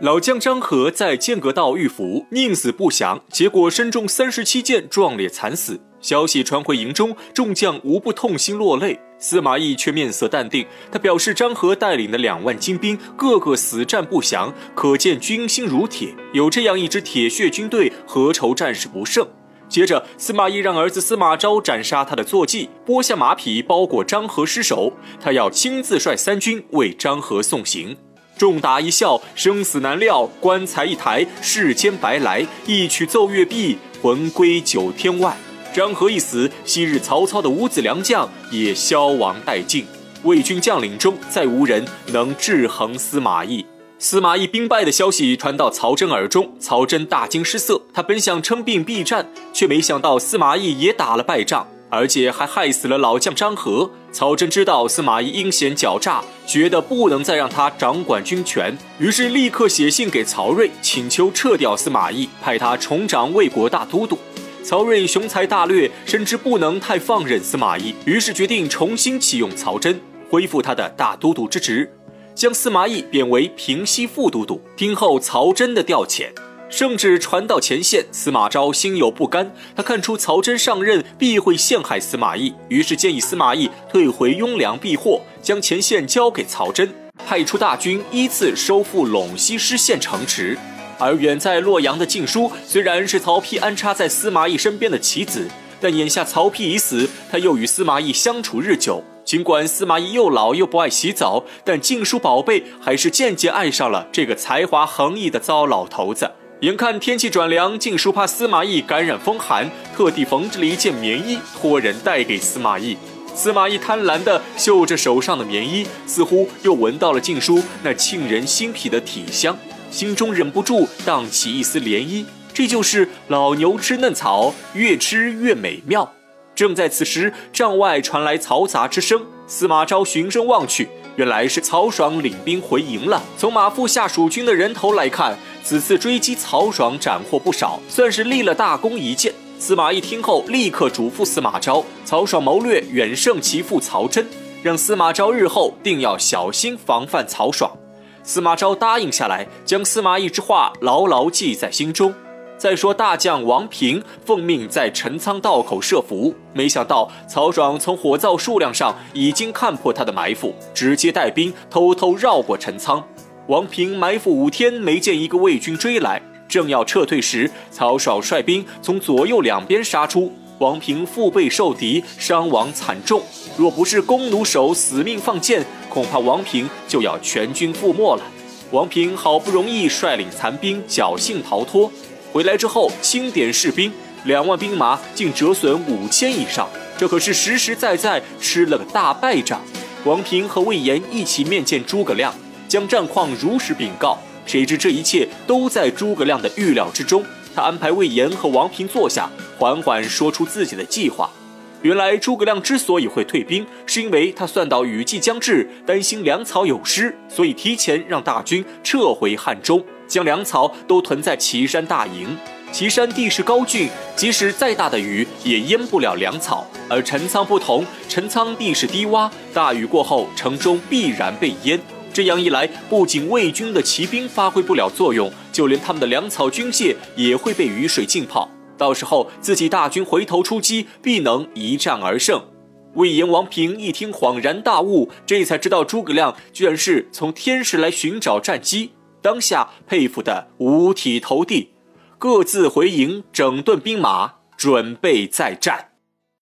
老将张合在剑阁道遇伏，宁死不降，结果身中三十七箭，壮烈惨死。消息传回营中，众将无不痛心落泪。司马懿却面色淡定，他表示张合带领的两万精兵个个死战不降，可见军心如铁。有这样一支铁血军队，何愁战事不胜？接着，司马懿让儿子司马昭斩杀他的坐骑，剥下马匹包裹张合尸首，他要亲自率三军为张合送行。众达一笑，生死难料，棺材一抬，世间白来，一曲奏乐毕，魂归九天外。张合一死，昔日曹操的五子良将也消亡殆尽。魏军将领中再无人能制衡司马懿。司马懿兵败的消息传到曹真耳中，曹真大惊失色。他本想称病避战，却没想到司马懿也打了败仗，而且还害死了老将张合。曹真知道司马懿阴险狡诈，觉得不能再让他掌管军权，于是立刻写信给曹睿，请求撤掉司马懿，派他重掌魏国大都督。曹睿雄才大略，深知不能太放任司马懿，于是决定重新启用曹真，恢复他的大都督之职，将司马懿贬为平西副都督。听候曹真的调遣，圣旨传到前线，司马昭心有不甘。他看出曹真上任必会陷害司马懿，于是建议司马懿退回雍凉避祸，将前线交给曹真，派出大军依次收复陇西失陷城池。而远在洛阳的晋书，虽然是曹丕安插在司马懿身边的棋子，但眼下曹丕已死，他又与司马懿相处日久。尽管司马懿又老又不爱洗澡，但晋书宝贝还是渐渐爱上了这个才华横溢的糟老头子。眼看天气转凉，晋书怕司马懿感染风寒，特地缝制了一件棉衣，托人带给司马懿。司马懿贪婪地嗅着手上的棉衣，似乎又闻到了晋书那沁人心脾的体香。心中忍不住荡起一丝涟漪，这就是老牛吃嫩草，越吃越美妙。正在此时，帐外传来嘈杂之声。司马昭循声望去，原来是曹爽领兵回营了。从马腹下蜀军的人头来看，此次追击曹爽斩获不少，算是立了大功一件。司马懿听后，立刻嘱咐司马昭：曹爽谋略远胜其父曹真，让司马昭日后定要小心防范曹爽。司马昭答应下来，将司马懿之话牢牢记在心中。再说大将王平奉命在陈仓道口设伏，没想到曹爽从火灶数量上已经看破他的埋伏，直接带兵偷偷绕过陈仓。王平埋伏五天，没见一个魏军追来，正要撤退时，曹爽率兵从左右两边杀出，王平腹背受敌，伤亡惨重。若不是弓弩手死命放箭，恐怕王平就要全军覆没了。王平好不容易率领残兵侥幸逃脱，回来之后清点士兵，两万兵马竟折损五千以上，这可是实实在在吃了个大败仗。王平和魏延一起面见诸葛亮，将战况如实禀告。谁知这一切都在诸葛亮的预料之中，他安排魏延和王平坐下，缓缓说出自己的计划。原来诸葛亮之所以会退兵，是因为他算到雨季将至，担心粮草有失，所以提前让大军撤回汉中，将粮草都囤在岐山大营。岐山地势高峻，即使再大的雨也淹不了粮草。而陈仓不同，陈仓地势低洼，大雨过后城中必然被淹。这样一来，不仅魏军的骑兵发挥不了作用，就连他们的粮草军械也会被雨水浸泡。到时候自己大军回头出击，必能一战而胜。魏延、王平一听，恍然大悟，这才知道诸葛亮居然是从天时来寻找战机，当下佩服得五体投地，各自回营整顿兵马，准备再战。